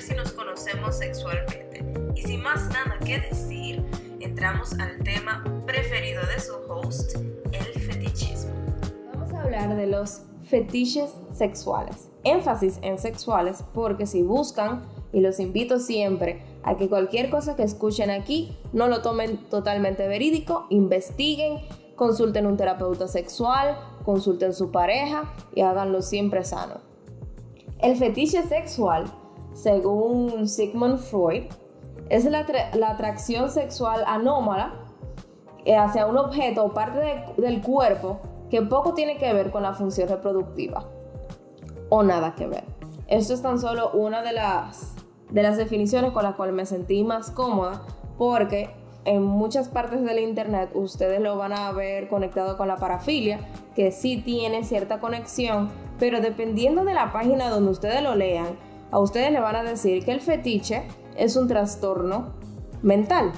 si nos conocemos sexualmente. Y sin más nada que decir, entramos al tema preferido de su host, el fetichismo. Vamos a hablar de los fetiches sexuales. Énfasis en sexuales porque si buscan, y los invito siempre a que cualquier cosa que escuchen aquí no lo tomen totalmente verídico, investiguen, consulten un terapeuta sexual, consulten su pareja y háganlo siempre sano. El fetiche sexual, según Sigmund Freud, es la, atracción sexual anómala eh, hacia un objeto o parte del cuerpo que poco tiene que ver con la función reproductiva o nada que ver. Esto es tan solo una de las, de las definiciones con las cuales me sentí más cómoda porque en muchas partes del internet ustedes lo van a ver conectado con la parafilia, que sí tiene cierta conexión, pero dependiendo de la página donde ustedes lo lean, a ustedes le van a decir que el fetiche es un trastorno mental.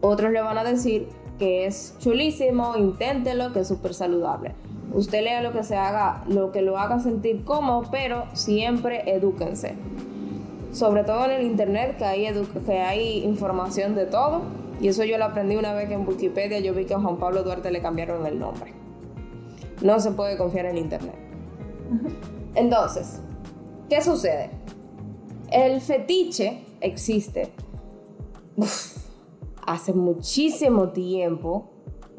Otros le van a decir que es chulísimo, inténtelo, que es súper saludable. Usted lea lo que se haga, lo que lo haga sentir cómodo, pero siempre edúquense. Sobre todo en el internet, que hay, que hay información de todo. Y eso yo lo aprendí una vez que en Wikipedia yo vi que a Juan Pablo Duarte le cambiaron el nombre. No se puede confiar en internet. Entonces, ¿qué sucede? El fetiche existe hace muchísimo tiempo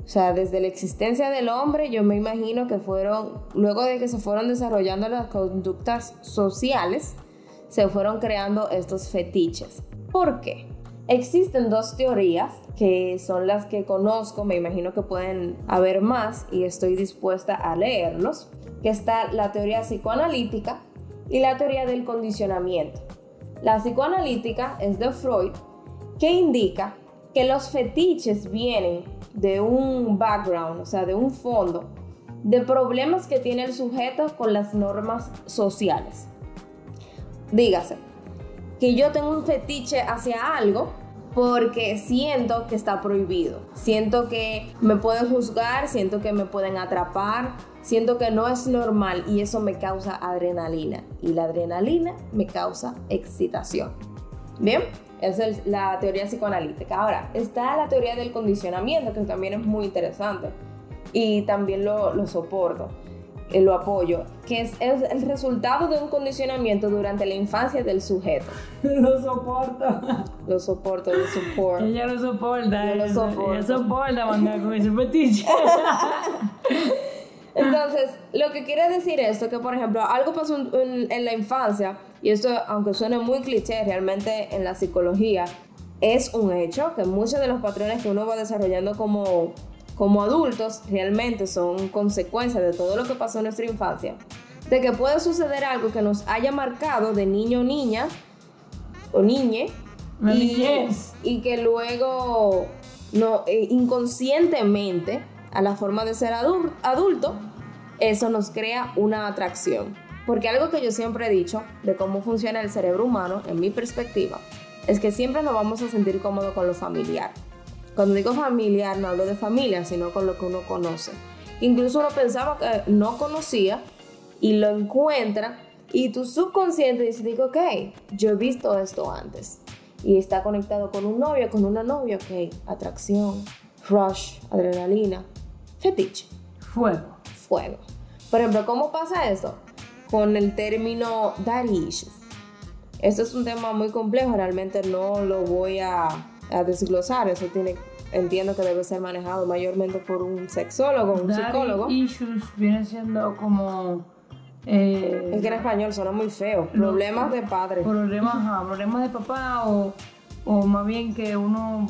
o sea, desde la existencia del hombre, yo me imagino que fueron, luego de que se fueron desarrollando las conductas sociales, se fueron creando estos fetiches. ¿Por qué? Existen dos teorías que son las que conozco, me imagino que pueden haber más y estoy dispuesta a leerlos, que está la teoría psicoanalítica y la teoría del condicionamiento. La psicoanalítica es de Freud, que indica que los fetiches vienen de un background, o sea, de un fondo, de problemas que tiene el sujeto con las normas sociales. Dígase, que yo tengo un fetiche hacia algo porque siento que está prohibido, siento que me pueden juzgar, siento que me pueden atrapar, siento que no es normal y eso me causa adrenalina y la adrenalina me causa excitación. Bien, esa es la teoría psicoanalítica. Ahora, está la teoría del condicionamiento, que también es muy interesante. Y también lo, lo soporto, eh, lo apoyo, que es, el resultado de un condicionamiento durante la infancia del sujeto. Lo soporto. Lo soporto, lo soporto. Ella lo soporta. Yo lo soporto. Ella soporta mandar con ese fetiche. Entonces, lo que quiere decir esto, que por ejemplo, algo pasó en, la infancia, y esto, aunque suene muy cliché, realmente en la psicología es un hecho, que muchos de los patrones que uno va desarrollando como, como adultos realmente son consecuencias de todo lo que pasó en nuestra infancia. De que puede suceder algo que nos haya marcado de niño o niña, o niñe, y, y, que luego no, eh, inconscientemente a la forma de ser adulto, eso nos crea una atracción. Porque algo que yo siempre he dicho de cómo funciona el cerebro humano, en mi perspectiva, es que siempre nos vamos a sentir cómodos con lo familiar. Cuando digo familiar, no hablo de familia, sino con lo que uno conoce. Incluso uno pensaba que no conocía y lo encuentra y tu subconsciente dice, digo, ok, yo he visto esto antes. Y está conectado con un novio, con una novia, ok, atracción, rush, adrenalina, fetiche. Fuego. Fuego. Por ejemplo, ¿cómo pasa eso? Con el término daddy issues. Esto es un tema muy complejo, realmente no lo voy a, a desglosar. Eso tiene, entiendo que debe ser manejado mayormente por un sexólogo, un daddy psicólogo. issues viene siendo como... Eh, es que en español suena muy feo. Problemas de padre. Problemas, problemas de papá o, o más bien que uno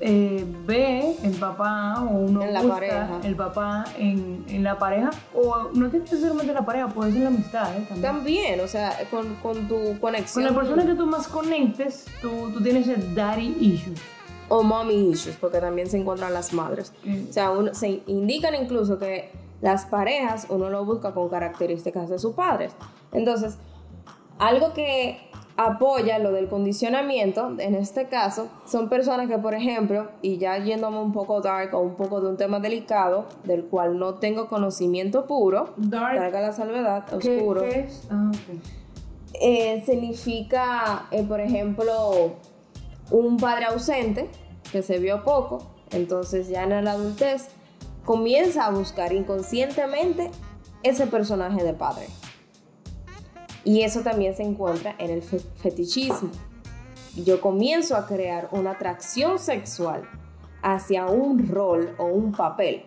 eh, ve el papá o uno en la busca pareja. el papá en, en, la pareja o no tiene necesariamente en la pareja, puede ser la amistad ¿eh? también. también. o sea, con, con, tu conexión. Con la persona que tú más conectes, tú, tú tienes el daddy issues. O mommy issues, porque también se encuentran las madres. Mm. O sea, uno, se indican incluso que las parejas uno lo busca con características de sus padres. Entonces, algo que apoya lo del condicionamiento, en este caso, son personas que, por ejemplo, y ya yéndome un poco dark o un poco de un tema delicado, del cual no tengo conocimiento puro, Dark. la salvedad, ¿Qué, oscuro. qué es? Ah, ok. eh, significa, eh, por ejemplo, un padre ausente que se vio poco, entonces ya en la adultez comienza a buscar inconscientemente ese personaje de padre. Y eso también se encuentra en el fe- fetichismo. Yo comienzo a crear una atracción sexual hacia un rol o un papel.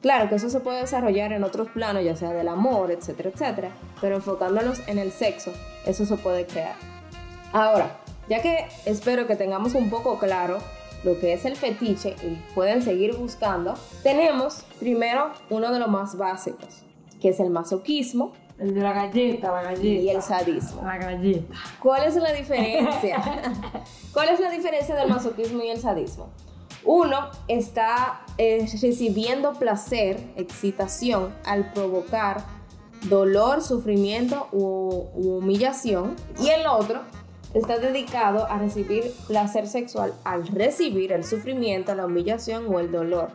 Claro que eso se puede desarrollar en otros planos, ya sea del amor, etcétera, etcétera, pero enfocándonos en el sexo, eso se puede crear. Ahora, ya que espero que tengamos un poco claro lo que es el fetiche y pueden seguir buscando, tenemos primero uno de los más básicos, que es el masoquismo El de la galleta, la galleta. y el sadismo. La galleta. ¿Cuál es la diferencia? ¿Cuál es la diferencia del masoquismo y el sadismo? Uno está eh, recibiendo placer, excitación, al provocar dolor, sufrimiento u, u humillación. Y el otro está dedicado a recibir placer sexual al recibir el sufrimiento, la humillación o el dolor.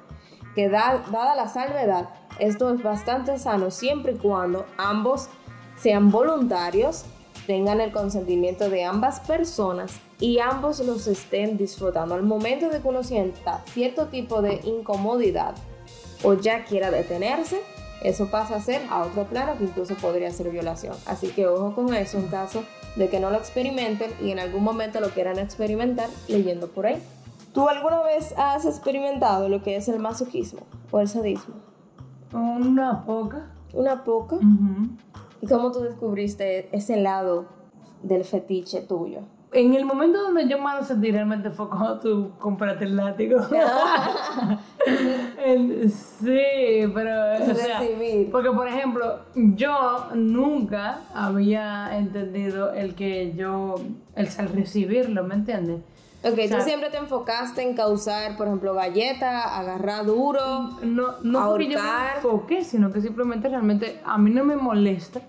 Que da- dada la salvedad, esto es bastante sano siempre y cuando ambos sean voluntarios, tengan el consentimiento de ambas personas y ambos los estén disfrutando. Al momento de que uno sienta cierto tipo de incomodidad o ya quiera detenerse, eso pasa a ser a otro plano que incluso podría ser violación. Así que ojo con eso en caso de que no lo experimenten y en algún momento lo quieran experimentar leyendo por ahí. ¿Tú alguna vez has experimentado lo que es el masoquismo o el sadismo? Una poca. Una poca. ¿Y cómo tú descubriste ese lado del fetiche tuyo? En el momento donde yo más lo sentí realmente fue cuando tú compraste el látigo. El- sí, pero. O sea, porque, por ejemplo, yo nunca había entendido el que yo. El recibirlo, ¿me entiendes? Ok, tú siempre te enfocaste en causar, por ejemplo, galleta, agarrar duro. No, no porque yo me enfoque, sino que simplemente realmente a mí no me molesta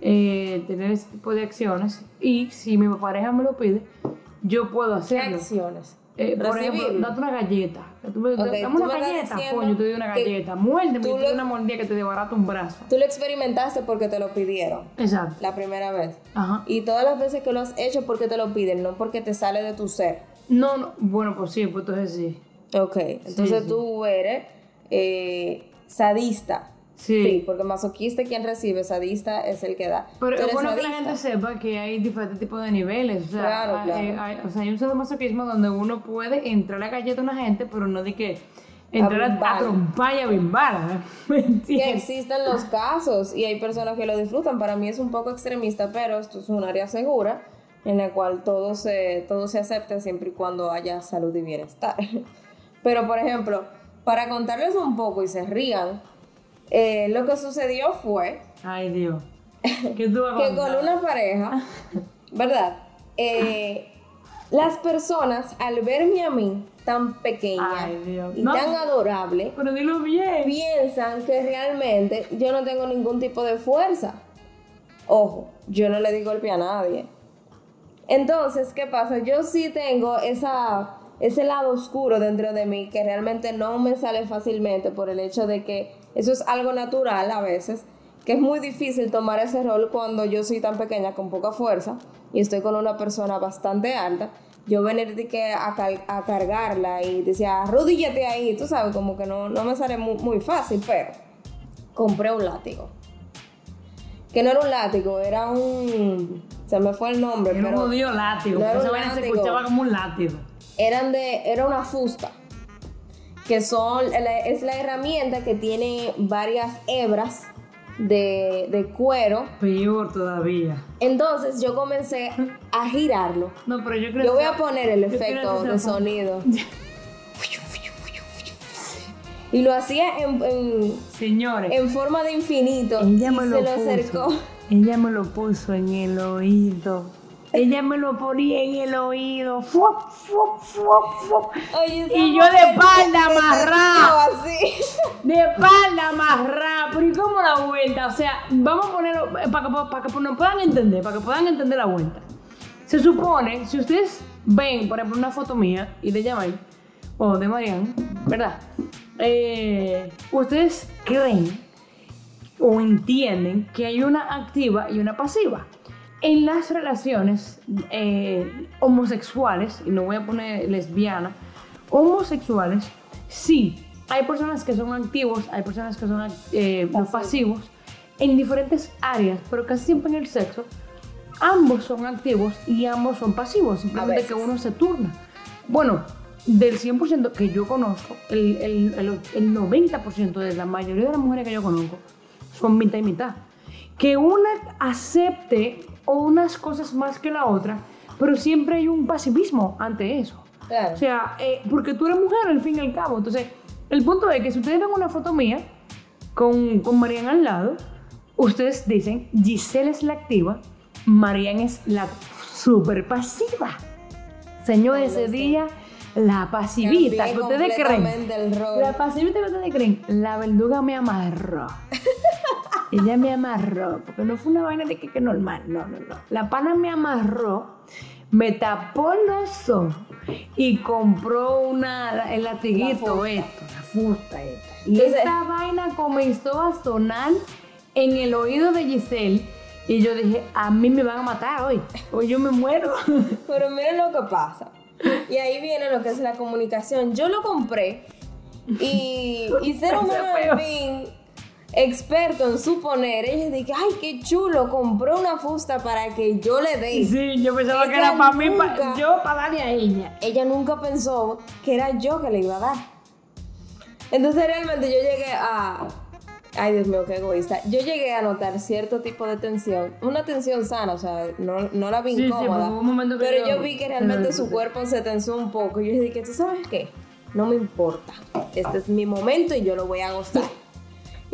eh, tener ese tipo de acciones. Y si mi pareja me lo pide, yo puedo ¿Qué hacerlo. acciones? Eh, por ejemplo, date una galleta. Dame tú una galleta, diciendo coño, te doy una galleta. Muérdeme, te doy una mordida que te desbarata un brazo. Tú lo experimentaste porque te lo pidieron Exacto. la primera vez. Ajá. Y todas las veces que lo has hecho porque te lo piden, no porque te sale de tu ser. No, no, bueno, pues sí, pues entonces sí. Ok, entonces sí. tú eres eh, sadista. Sí. porque masoquista quien recibe, sadista es el que da. Pero es bueno que la sadista. gente sepa que hay diferentes tipos de niveles. O sea, Claro, hay, claro. hay- o sea, hay un sadomasoquismo donde uno puede entrar a galleta a una gente, pero no de que entrar a, bimbar. a trompar y a bimbar. ¿Me que existen los casos y hay personas que lo disfrutan. Para mí es un poco extremista, pero esto es un área segura en la cual todo se, todo se acepta siempre y cuando haya salud y bienestar. Pero, por ejemplo, para contarles un poco y se rían, eh, lo que sucedió fue Ay, Dios. ¿Qué tú vas a que con una pareja, ¿verdad? Eh, las personas al verme a mí tan pequeña Ay, Dios. y No. tan adorable, Pero dilo bien. piensan que realmente yo no tengo ningún tipo de fuerza. Ojo, yo no le di golpe a nadie. Entonces, ¿qué pasa? Yo sí tengo esa, ese lado oscuro dentro de mí que realmente no me sale fácilmente por el hecho de que eso es algo natural a veces, que es muy difícil tomar ese rol cuando yo soy tan pequeña con poca fuerza y estoy con una persona bastante alta. Yo venir que a, car- a cargarla y decía, arrodíllate ahí, tú sabes, como que no, no me sale muy, muy fácil, pero compré un látigo. Que no era un látigo, era un... Se me fue el nombre, Era un pero jodido látigo. no era un se escuchaba como un látigo. eran de... Era una fusta. Que son... Es la herramienta que tiene varias hebras de, de cuero. Peor todavía. Entonces yo comencé a girarlo. No, pero yo creo Yo voy que- a poner el efecto de sonido. Y lo hacía en, en, Señores, en forma de infinito. ella y me se lo lo puso. acercó. Ella me lo puso en el oído. Ella me lo ponía en el oído. Fuop, fuop, fuop. Oye, Y yo de espalda amarrada. De espalda más rápido. ¿Y cómo la vuelta? O sea, vamos a ponerlo eh, para que, para que nos puedan entender, para que puedan entender la vuelta. Se supone, si ustedes ven, por ejemplo, una foto mía y de Yamai o de Marian, ¿verdad? Eh, ustedes creen o entienden que hay una activa y una pasiva. En las relaciones eh, homosexuales, y no voy a poner lesbiana, homosexuales, sí, hay personas que son activos, hay personas que son eh, no pasivos en diferentes áreas, pero casi siempre en el sexo, ambos son activos y ambos son pasivos, simplemente que uno se turna. Bueno, del 100% que yo conozco, el, el, el, el 90% de la mayoría de las mujeres que yo conozco son mitad y mitad. Que una acepte unas cosas más que la otra, pero siempre hay un pasivismo ante eso. Claro. O sea, eh, porque tú eres mujer al fin y al cabo. Entonces, el punto es que si ustedes ven una foto mía con, con Mariana al lado, ustedes dicen, Giselle es la activa, Mariana es la super pasiva. Señor, ese sé. día, la pasivita que ustedes creen. La pasivita que ustedes creen, la verduga me amarró. Ella me amarró, porque no fue una vaina de que, que normal, no, no, no. La pana me amarró, me tapó los ojos y compró una, el latiguito esto, la fusta esta. Y Entonces- esta vaina comenzó a sonar en el oído de Giselle y yo dije, a mí me van a matar hoy, hoy yo me muero. Pero miren lo que pasa. Y ahí viene lo que es la comunicación. Yo lo compré y, y ser humano al fin, experto en suponer, ella dije, ay, qué chulo, compró una fusta para que yo le dé. Sí, yo pensaba que Ella era para mí, pa- yo para darle a ella. Ella nunca pensó que era yo que le iba a dar. Entonces realmente yo llegué a... Ay, Dios mío, qué egoísta. Yo llegué a notar cierto tipo de tensión. Una tensión sana, o sea, no, no la vi Sí, sí, incómoda. hubo un que pero yo- yo vi que realmente Sí, su sí. cuerpo se tensó un poco. Y yo dije, ¿tú sabes qué? No me importa. Este es mi momento y yo lo voy a gozar.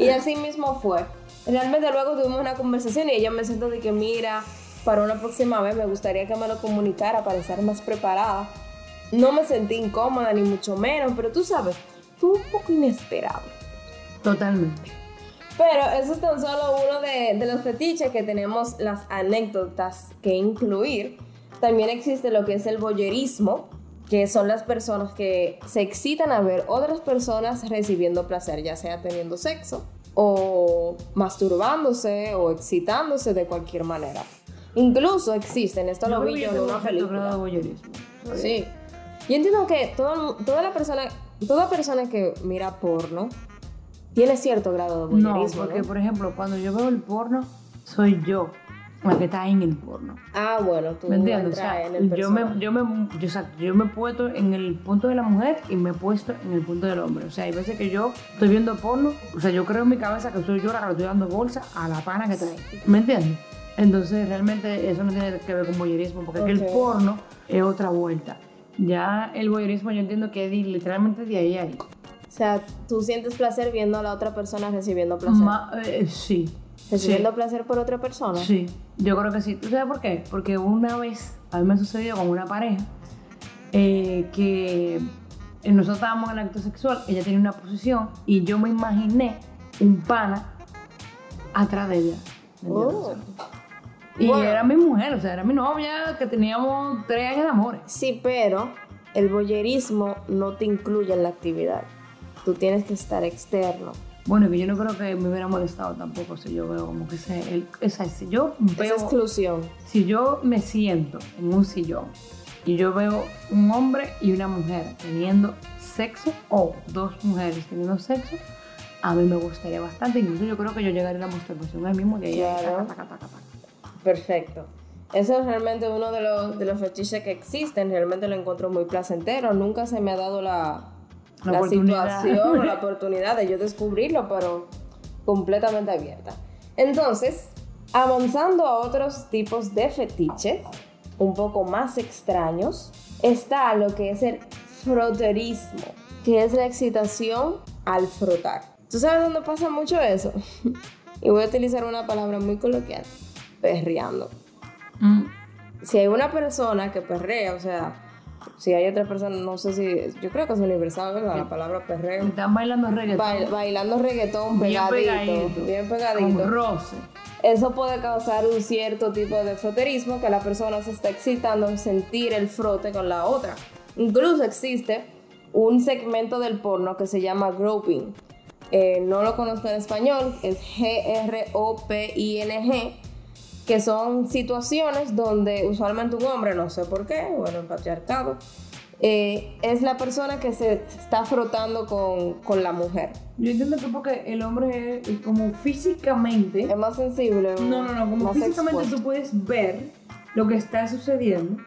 Y así mismo fue. Realmente luego tuvimos una conversación y ella me sentó de que, mira, para una próxima vez me gustaría que me lo comunicara para estar más preparada. No me sentí incómoda ni mucho menos, pero tú sabes, fue un poco inesperado. Totalmente. Pero eso es tan solo uno de, de los fetiches que tenemos las anécdotas que incluir. También existe lo que es el voyerismo, que son las personas que se excitan a ver otras personas recibiendo placer, ya sea teniendo sexo o masturbándose o excitándose de cualquier manera. Incluso existen, esto lo creo vi yo en una un cierto grado de película. Sí. Yo entiendo que todo- toda la persona, toda persona que mira porno tiene cierto grado de No, voyerismo. porque ¿no? por ejemplo, cuando yo veo el porno, soy yo la que está en el porno. Ah, bueno, tú ¿Me entiendes? O sea, en el yo me, yo, me, yo, o sea, yo me he puesto en el punto de la mujer y me he puesto en el punto del hombre. O sea, hay veces que yo estoy viendo porno, o sea, yo creo en mi cabeza que soy yo la que le estoy dando bolsa a la pana que ahí. ¿Me entiendes? Entonces, realmente eso no tiene que ver con voyerismo, porque es que Ok. el porno es otra vuelta. Ya el voyerismo yo entiendo que es literalmente de ahí a ahí. O sea, tú sientes placer viendo a la otra persona recibiendo placer. Ma- eh, sí. Recibiendo placer por otra persona. Sí, yo creo que sí. ¿Tú sabes por qué? Porque una vez, a mí me sucedió con una pareja eh, que nosotros estábamos en el acto sexual, ella tenía una posición y yo me imaginé un pana atrás de ella. Oh. Y Bueno. era mi mujer, o sea, era mi novia que teníamos tres años de amores. Sí, pero el voyerismo no te incluye en la actividad. Tú tienes que estar externo. Bueno, que yo no creo que me hubiera molestado tampoco si yo veo como que ese, el, esa, si yo veo, exclusión. si yo me siento en un sillón y yo veo un hombre y una mujer teniendo sexo o dos mujeres teniendo sexo, a mí me gustaría bastante. Incluso yo creo que yo llegaría a la masturbación ahí mismo ahí. Claro. taca, taca, taca, taca. Perfecto. Eso es realmente uno de los, de los fetiches que existen. Realmente lo encuentro muy placentero. Nunca se me ha dado la, La la oportunidad. situación la oportunidad de yo descubrirlo, pero completamente abierta. Entonces, avanzando a otros tipos de fetiches, un poco más extraños, está lo que es el froterismo, que es la excitación al frotar. ¿Tú sabes dónde pasa mucho eso? y voy a utilizar una palabra muy coloquial, perreando. Mm, Si hay una persona que perrea, o sea, si hay otra persona, no sé si, yo creo que es universal, ¿verdad? La palabra perreo. Están bailando reggaetón. Bail- bailando reggaetón bien pegadito, pegadito. bien Con pegadito. roce. Eso puede causar un cierto tipo de froterismo que la persona se está excitando en sentir el frote con la otra. Incluso existe un segmento del porno que se llama groping. Eh, no lo conozco en español, es G-R-O-P-I-N-G, que son situaciones donde usualmente un hombre, no sé por qué, bueno, el patriarcado, eh, es la persona que se está frotando con, con la mujer. Yo entiendo que porque el hombre es como físicamente... Es más sensible. No, no, no, como físicamente expuesto. tú puedes ver lo que está sucediendo.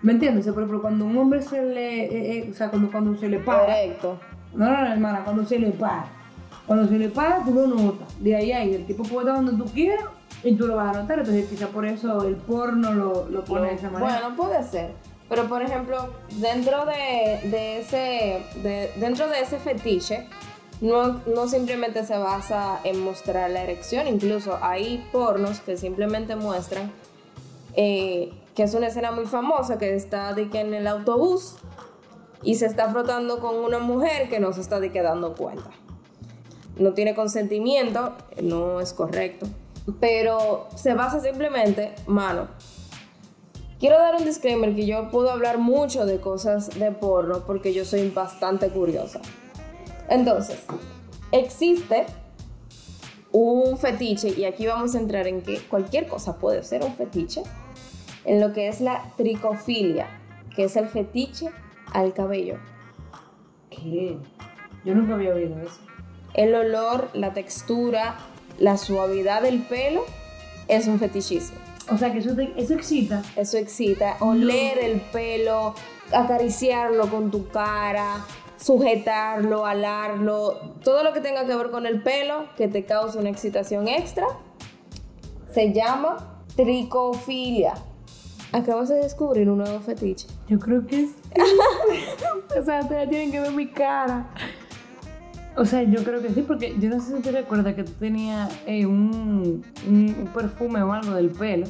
¿Me entiendes? Por ejemplo, cuando un hombre se le... eh, eh, o sea, cuando, cuando se le para... Correcto. No, no, no, hermana, cuando se le para. Cuando se le para, tú lo notas. De ahí a ahí, el tipo puede estar donde tú quieras y tú lo vas a notar. Entonces, quizá por eso el porno lo, lo pone de esa manera. Bueno, puede ser. Pero por ejemplo, dentro de, de ese de- dentro de ese fetiche, no, no simplemente se basa en mostrar la erección, incluso hay pornos que simplemente muestran eh, que es una escena muy famosa que está de que en el autobús y se está frotando con una mujer que no se está de que dando cuenta. No tiene consentimiento, no es correcto, pero se basa simplemente, mano, Quiero dar un disclaimer que yo puedo hablar mucho de cosas de porno porque yo soy bastante curiosa. Entonces, existe un fetiche y aquí vamos a entrar en que cualquier cosa puede ser un fetiche en lo que es la tricofilia, que es el fetiche al cabello. ¿Qué? Yo nunca había oído eso. El olor, la textura, la suavidad del pelo es un fetichismo. O sea, que eso, te- eso excita. Eso excita. Oler el pelo, acariciarlo con tu cara, sujetarlo, alarlo, todo lo que tenga que ver con el pelo que te cause una excitación extra, se llama tricofilia. Acabas de descubrir un nuevo fetiche. Yo creo que sí. o sea, ustedes tienen que ver mi cara. O sea, yo creo que sí, porque yo no sé si te recuerdas que tú tenías eh, un, un- perfume o algo del pelo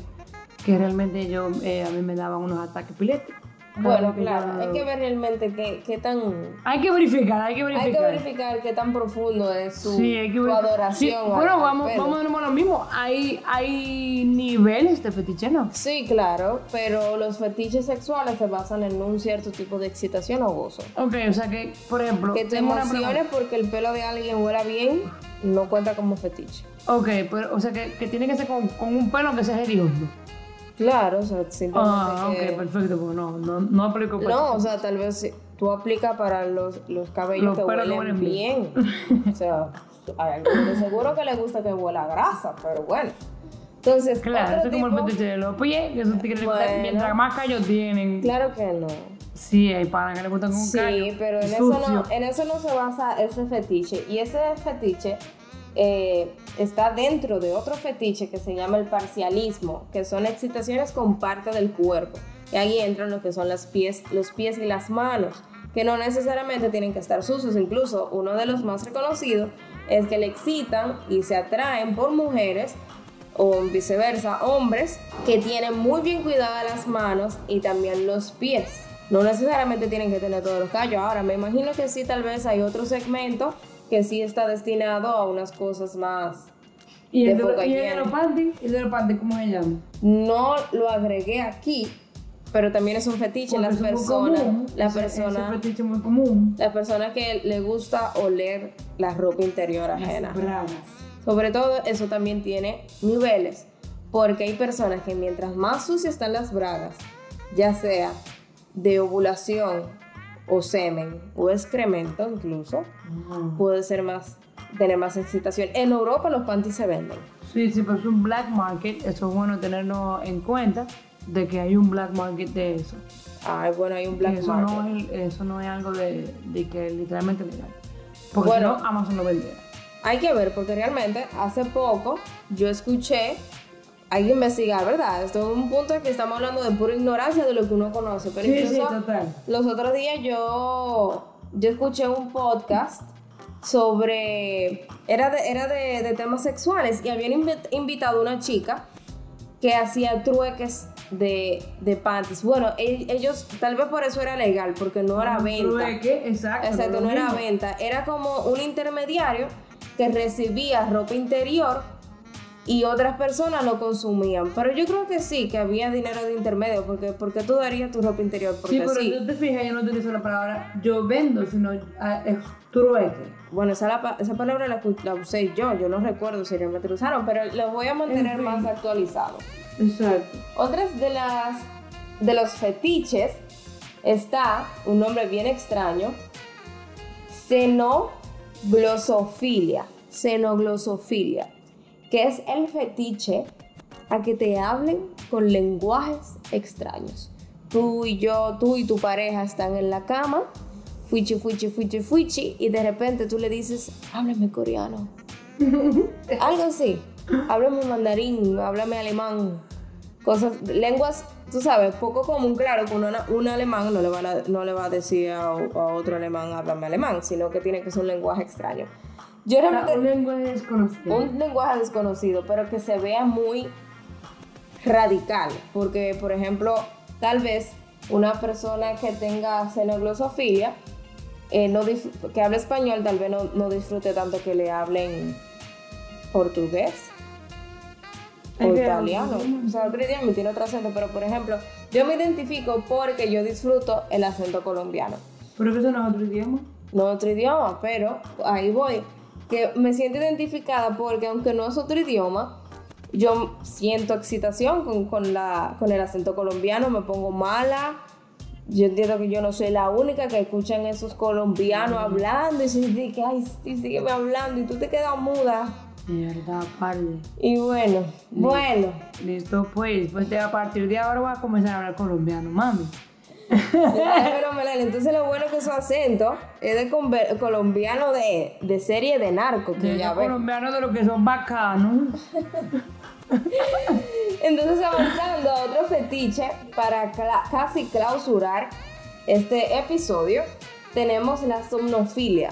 que realmente yo, eh, a mí me daban unos ataques epilépticos. Bueno, claro, hay que ver realmente qué, qué tan... Hay que verificar, hay que Hay verificar. que verificar qué tan profundo es su, Sí, hay que adoración. Sí, bueno, vamos, pelo. vamos a lo mismo. Hay, hay niveles de fetiche, ¿no? Sí, claro, pero los fetiches sexuales se basan en un cierto tipo de excitación o gozo. Ok, o sea que, por ejemplo, Que te emociones porque el pelo de alguien huela bien no cuenta como fetiche. Ok, pero, o sea que, que tiene que ser con, con un pelo que sea hediondo. Claro, o sea, simplemente Ah, que... ok, perfecto, pues no, no, no aplico para No, o sea, tal vez sí, tú aplicas para los, los cabellos Los que huelen bien. o sea, hay algunos de seguro que les gusta que huela grasa, pero bueno. Entonces, Claro, eso es como el fetiche de los pies, que esos tigres Bueno. mientras más callos tienen. Claro que no. Sí, hay panas que le gustan con Sí, callo. pero en eso, no, en eso no se basa ese fetiche. Y ese fetiche eh, está dentro de otro fetiche que se llama el parcialismo, que son excitaciones con parte del cuerpo. Y ahí entran lo que son las pies, los pies y las manos, que no necesariamente tienen que estar sucios. Incluso uno de los más reconocidos es que le excitan y se atraen por mujeres o viceversa, hombres que tienen muy bien cuidadas las manos y también los pies. No necesariamente tienen que tener todos los callos. Ahora, me imagino que sí, tal vez hay otro segmento que sí está destinado a unas cosas más. ¿Y el de de, y el de los panties? ¿Y el de los panties cómo se llama? No lo agregué aquí, pero también es un fetiche. Porque Las es personas, la persona, Ese fetiche muy común. la persona que le gusta oler la ropa interior ajena. Las bragas. Sobre todo, eso también tiene niveles, porque hay personas que mientras más sucias están las bragas, ya sea de ovulación o semen o excremento incluso, puede ser más, tener más excitación. En Europa los panties se venden. Sí, sí, pero es un black market. Eso es bueno tenerlo en cuenta de que hay un black market de eso. Ay, bueno, hay un black eso, market. no es, eso no es algo de, de que literalmente legal. Porque Bueno. si no, Amazon lo vendiera. Hay que ver, porque realmente hace poco yo escuché, hay que investigar, ¿verdad? Esto es un punto en que estamos hablando de pura ignorancia de lo que uno conoce, pero Sí, sí, incluso total. los otros días yo, yo escuché un podcast sobre, era de, era de, de temas sexuales y habían invi- invitado a una chica que hacía trueques de, de panties. Bueno, ellos, tal vez por eso era legal, porque no era venta. trueque, exacto. Exacto, no era venta, era como un intermediario que recibía ropa interior y otras personas lo consumían. Pero yo creo que sí, que había dinero de intermedio, porque, porque tú darías tu ropa interior. Porque Sí, pero sí. tú te fijas, yo no utilizo la palabra yo vendo, sino ah, es trueque. Bueno, esa, la pa- esa palabra la, usé yo, yo no recuerdo si realmente lo usaron, pero lo voy a mantener En fin. más actualizado. Exacto. Otras de las de los fetiches está un nombre bien extraño, xenoglosofilia, xenoglosofilia, que es el fetiche a que te hablen con lenguajes extraños. Tú y yo, tú y tu pareja están en la cama, fuichi, fuichi, fuichi, fuichi, y de repente tú le dices, háblame coreano. Algo así. Háblame mandarín, háblame alemán. Cosas, lenguas, tú sabes, poco común, claro, que una- un alemán no le, va a, no le va a decir a, a otro alemán, háblame alemán, sino que tiene que ser un lenguaje extraño. Yo realmente un lenguaje desconocido. un lenguaje desconocido, pero que se vea muy radical, porque por ejemplo, tal vez una persona que tenga xenoglosofilia, eh, no que hable español, tal vez no, no disfrute tanto que le hablen portugués o italiano, o sea, otro idioma tiene otro acento, pero por ejemplo, yo me identifico porque yo disfruto el acento colombiano Pero que eso no es otro idioma. no otro idioma, pero ahí voy. Que me siento identificada porque aunque no es otro idioma, yo siento excitación con, con la, con el acento colombiano, me pongo mala. Yo entiendo que yo no soy la única que escuchan esos colombianos hablando y se dice que, ay, sí, sígueme hablando y tú te quedas muda. Mierda, padre. Y bueno, bueno. Listo, pues. Pues a partir de ahora voy a comenzar a hablar colombiano, mami. Entonces lo bueno que su acento es de colombiano de, de serie de narco, que De ya colombianos de los que son bacanos. Entonces avanzando a otro fetiche para cla- casi clausurar este episodio, tenemos la somnofilia.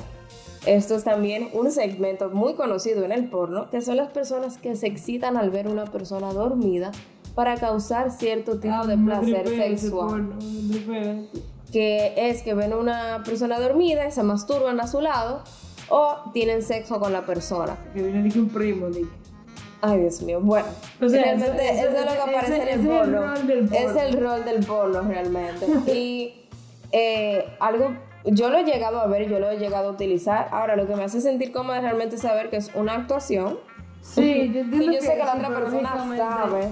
Esto es también un segmento muy conocido en el porno, que son las personas que se excitan al ver una persona dormida para causar cierto tipo de Ah, me placer sexual. porno. Que es que ven una persona dormida y se masturban a su lado o tienen sexo con la persona. Que viene de un primo, de que- Ay, Dios mío. Bueno, O sea, realmente eso- eso, eso- es lo que aparece en ese el es el porno. rol del Es el rol del porno realmente. y eh, algo, yo lo he llegado a ver, yo lo he llegado a utilizar. Ahora, lo que me hace sentir cómoda es realmente saber que es una actuación. Sí, yo entiendo Y yo sé que la otra persona sabe.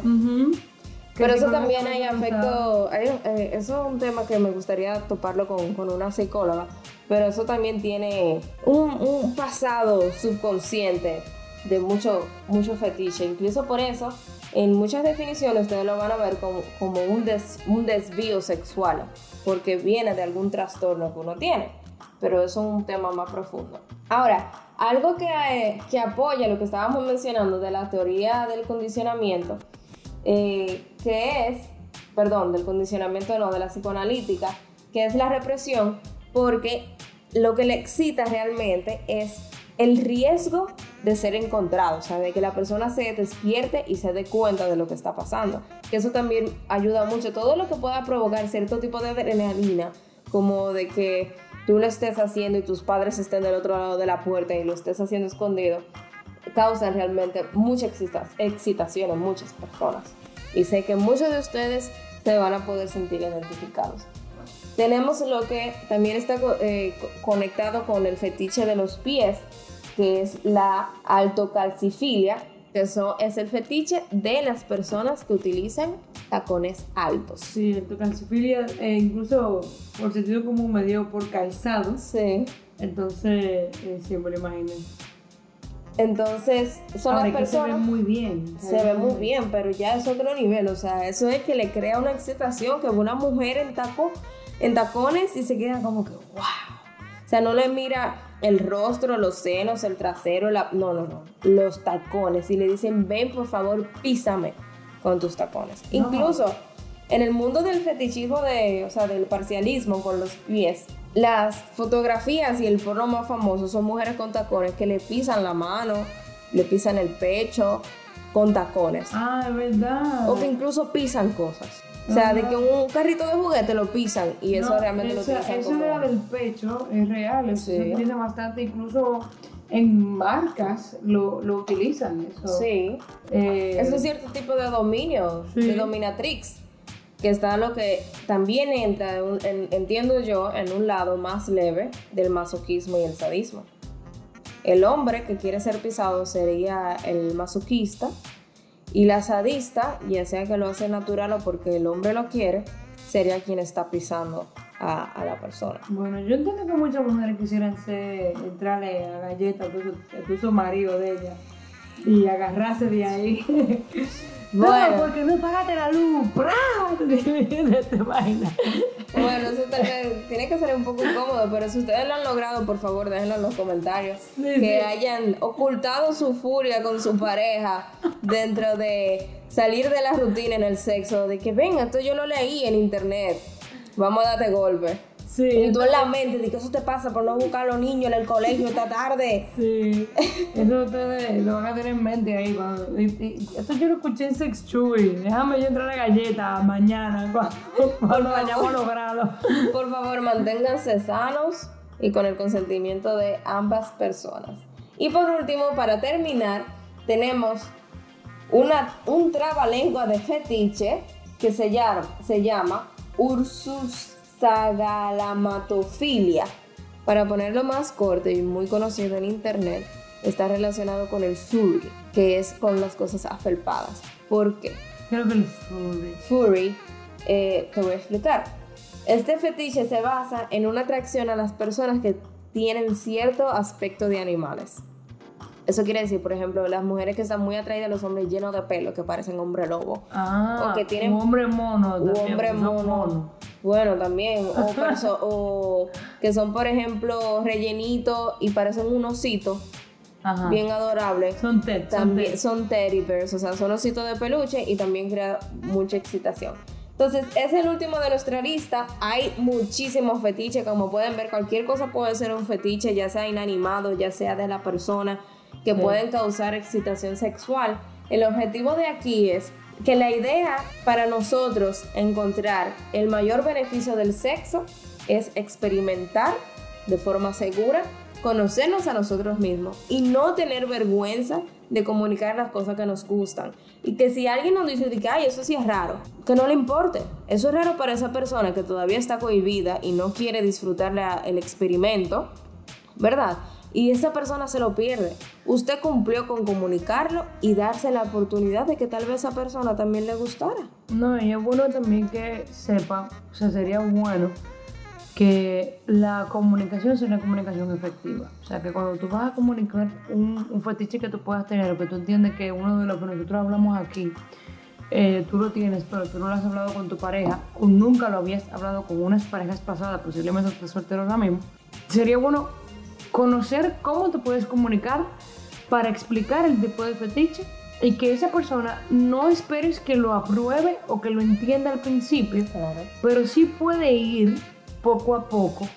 Que Pero eso también hay afecto, hay- eh, eso es un tema que me gustaría toparlo con, con una psicóloga, pero eso también tiene un, un pasado subconsciente de mucho, mucho fetiche. Incluso por eso, en muchas definiciones ustedes lo van a ver como, como un, des- un desvío sexual, porque viene de algún trastorno que uno tiene, pero eso es un tema más profundo. Ahora, algo que, eh, que apoya lo que estábamos mencionando de la teoría del condicionamiento, eh, que es, perdón, del condicionamiento no, de la psicoanalítica, que es la represión, porque lo que le excita realmente es el riesgo de ser encontrado, o sea, de que la persona se despierte y se dé cuenta de lo que está pasando. Que eso también ayuda mucho. Todo lo que pueda provocar cierto tipo de adrenalina, como de que tú lo estés haciendo y tus padres estén del otro lado de la puerta y lo estés haciendo escondido, causan realmente mucha excita- excitación en muchas personas. Y sé que muchos de ustedes se van a poder sentir identificados. Tenemos lo que también está eh, co- conectado con el fetiche de los pies, que es la altocalcifilia, que son, es el fetiche de las personas que utilizan tacones altos. Sí, el calcifilia, e incluso por sentido común me dio por calzados. Sí. Entonces, eh, siempre lo imaginé. Entonces, son Ahora, las que se ve personas... muy bien. Se ve muy bien, pero ya es otro nivel. O sea, eso es que le crea una excitación que una mujer en, taco, en tacones y se queda como que, wow. O sea, no le mira el rostro, los senos, el trasero, la... no, no, no. Los tacones. Y le dicen, ven, por favor, písame con tus tacones. No. Incluso en el mundo del fetichismo, de, o sea, del parcialismo con los pies, las fotografías y el porno más famoso son mujeres con tacones que le pisan la mano, le pisan el pecho con tacones. Ah, es verdad. O que incluso pisan cosas. O sea, de que un carrito de juguete lo pisan y eso No, realmente lo esa- utilizan Eso como... era del pecho, es real, eso Sí. se utiliza bastante, incluso en marcas lo, lo utilizan. Eso. Sí. Eh, Es un cierto tipo de dominio, Sí. de dominatrix, que está lo que también entra, en en- entiendo yo, en un lado más leve del masoquismo y el sadismo. El hombre que quiere ser pisado sería el masoquista y la sadista, ya sea que lo hace natural o porque el hombre lo quiere, sería quien está pisando a, la persona. Bueno, yo entiendo que muchas mujeres quisieran ser, entrarle a galleta a marido de ella y agarrarse de ahí. Bueno. No, porque no pagaste la luz. ¡Pra! ¿Te imaginas? Bueno, eso tal vez tiene que ser un poco incómodo, pero si ustedes lo han logrado, por favor, déjenlo en los comentarios. Sí, que sí. hayan ocultado su furia con su pareja dentro de salir de la rutina en el sexo, de que venga, esto yo lo leí en internet, vamos a darte golpe. Sí. Y tú en la mente, de que eso te pasa por no buscar a los niños en el colegio esta tarde. Sí, eso ustedes lo van a tener en mente ahí. Cuando, y- y- esto yo lo escuché en Sex Chewy. Déjame yo entrar a la galleta mañana cuando, cuando hayamos logrado. Por favor, manténganse sanos y con el consentimiento de ambas personas. Y por último, para terminar, tenemos una, un trabalengua de fetiche que se llama, se llama Ursusagalamatofilia. Para ponerlo más corto y muy conocido en internet, está relacionado con el furry, que es con las cosas afelpadas. ¿Por qué? Creo que el furry. furry, eh, te voy a explicar. Este fetiche se basa en una atracción a las personas que tienen cierto aspecto de animales. Eso quiere decir, por ejemplo, las mujeres que están muy atraídas a los hombres llenos de pelo, que parecen hombre lobo. Ah, O que tienen- un hombre mono. También, hombre son mono. Bueno, también. O, que son, por ejemplo, rellenitos y parecen un osito Ajá. bien adorable. Son tet, son también tet. son teddy bears, o sea, son ositos de peluche y también crea mucha excitación. Entonces, es el último de nuestra lista. Hay muchísimos fetiches, como pueden ver, cualquier cosa puede ser un fetiche, ya sea inanimado, ya sea de la persona, que pueden causar excitación sexual. El objetivo de aquí es que la idea para nosotros encontrar el mayor beneficio del sexo es experimentar de forma segura, conocernos a nosotros mismos y no tener vergüenza de comunicar las cosas que nos gustan. Y que si alguien nos dice que, ay, eso sí es raro, que no le importe. Eso es raro para esa persona que todavía está cohibida y no quiere disfrutar la- el experimento, ¿verdad? Y esa persona se lo pierde. Usted cumplió con comunicarlo y darse la oportunidad de que tal vez esa persona también le gustara. No, y es bueno también que sepa, o sea, sería bueno que la comunicación sea una comunicación efectiva. O sea, que cuando tú vas a comunicar un, fetiche que tú puedas tener, o que tú entiendes que uno de los que nosotros hablamos aquí, eh, tú lo tienes, pero tú no lo has hablado con tu pareja, o nunca lo habías hablado con unas parejas pasadas, posiblemente estás soltero ahora mismo, sería bueno conocer cómo te puedes comunicar para explicar el tipo de fetiche y que esa persona no esperes que lo apruebe o que lo entienda al principio, pero sí puede ir poco a poco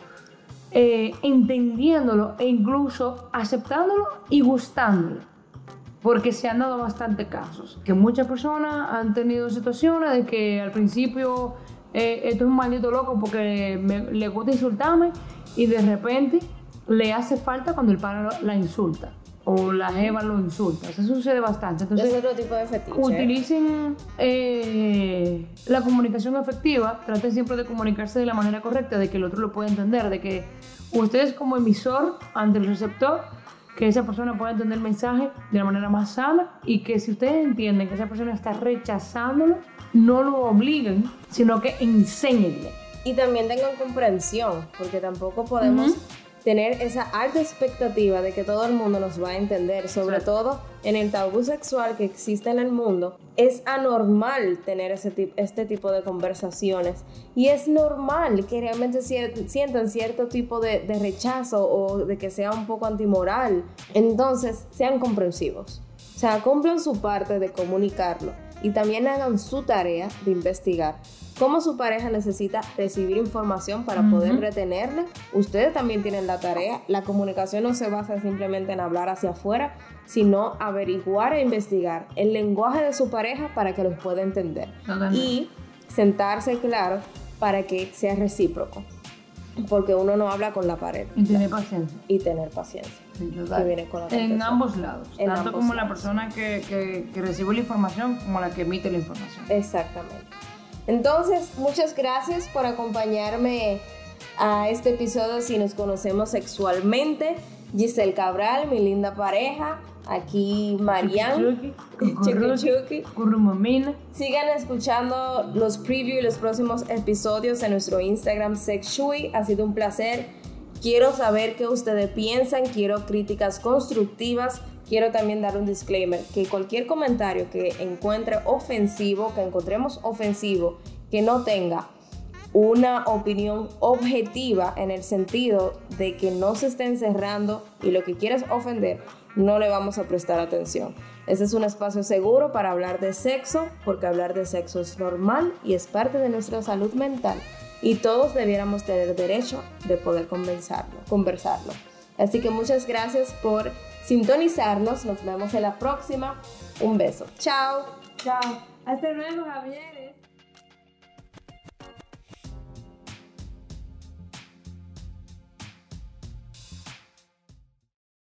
eh, entendiéndolo e incluso aceptándolo y gustándolo. Porque se han dado bastante casos. Que muchas personas han tenido situaciones de que al principio eh, esto es un maldito loco porque me- le gusta insultarme y de repente le hace falta cuando el pana la insulta o la jeva lo insulta. Eso sucede bastante. Entonces, es otro tipo de fetiche. utilicen eh, la comunicación efectiva, traten siempre de comunicarse de la manera correcta, de que el otro lo pueda entender, de que ustedes como emisor ante el receptor, que esa persona pueda entender el mensaje de la manera más sana y que si ustedes entienden que esa persona está rechazándolo, no lo obliguen, sino que enséñenle. y también tengan comprensión, porque tampoco podemos tener esa alta expectativa de que todo el mundo nos va a entender, sobre Exacto. todo en el tabú sexual que existe en el mundo. Es anormal tener ese tip- este tipo de conversaciones y es normal que realmente cier- sientan cierto tipo de, de rechazo o de que sea un poco antimoral. Entonces, sean comprensivos. O sea, cumplan su parte de comunicarlo y también hagan su tarea de investigar cómo su pareja necesita recibir información para poder retenerla. Ustedes también tienen la tarea. La comunicación no se basa simplemente en hablar hacia afuera, sino averiguar e investigar el lenguaje de su pareja para que los pueda entender Totalmente. y sentarse claro para que sea recíproco. porque uno no habla con la pared Y tener paciencia. y tener paciencia. Sí, total. Que viene con la en ambos lados. En tanto ambos como la persona que, que, que recibe la información como la que emite la información. Exactamente. Entonces, muchas gracias por acompañarme a este episodio si nos conocemos sexualmente. Giselle Cabral, mi linda pareja. Aquí Marian. Currumamina. Sigan escuchando los previews y los próximos episodios en nuestro Instagram Sexshui. Ha sido un placer. Quiero saber qué ustedes piensan, quiero críticas constructivas. Quiero también dar un disclaimer, que cualquier comentario que encuentre ofensivo, que encontremos ofensivo, que no tenga una opinión objetiva en el sentido de que no se esté encerrando y lo que quieras ofender, no le vamos a prestar atención. Este es un espacio seguro para hablar de sexo, porque hablar de sexo es normal y es parte de nuestra salud mental. Y todos debiéramos tener derecho de poder conversarlo, conversarlo. Así que muchas gracias por sintonizarnos. Nos vemos en la próxima. Un beso. Chao. Chao. Hasta luego, Javier.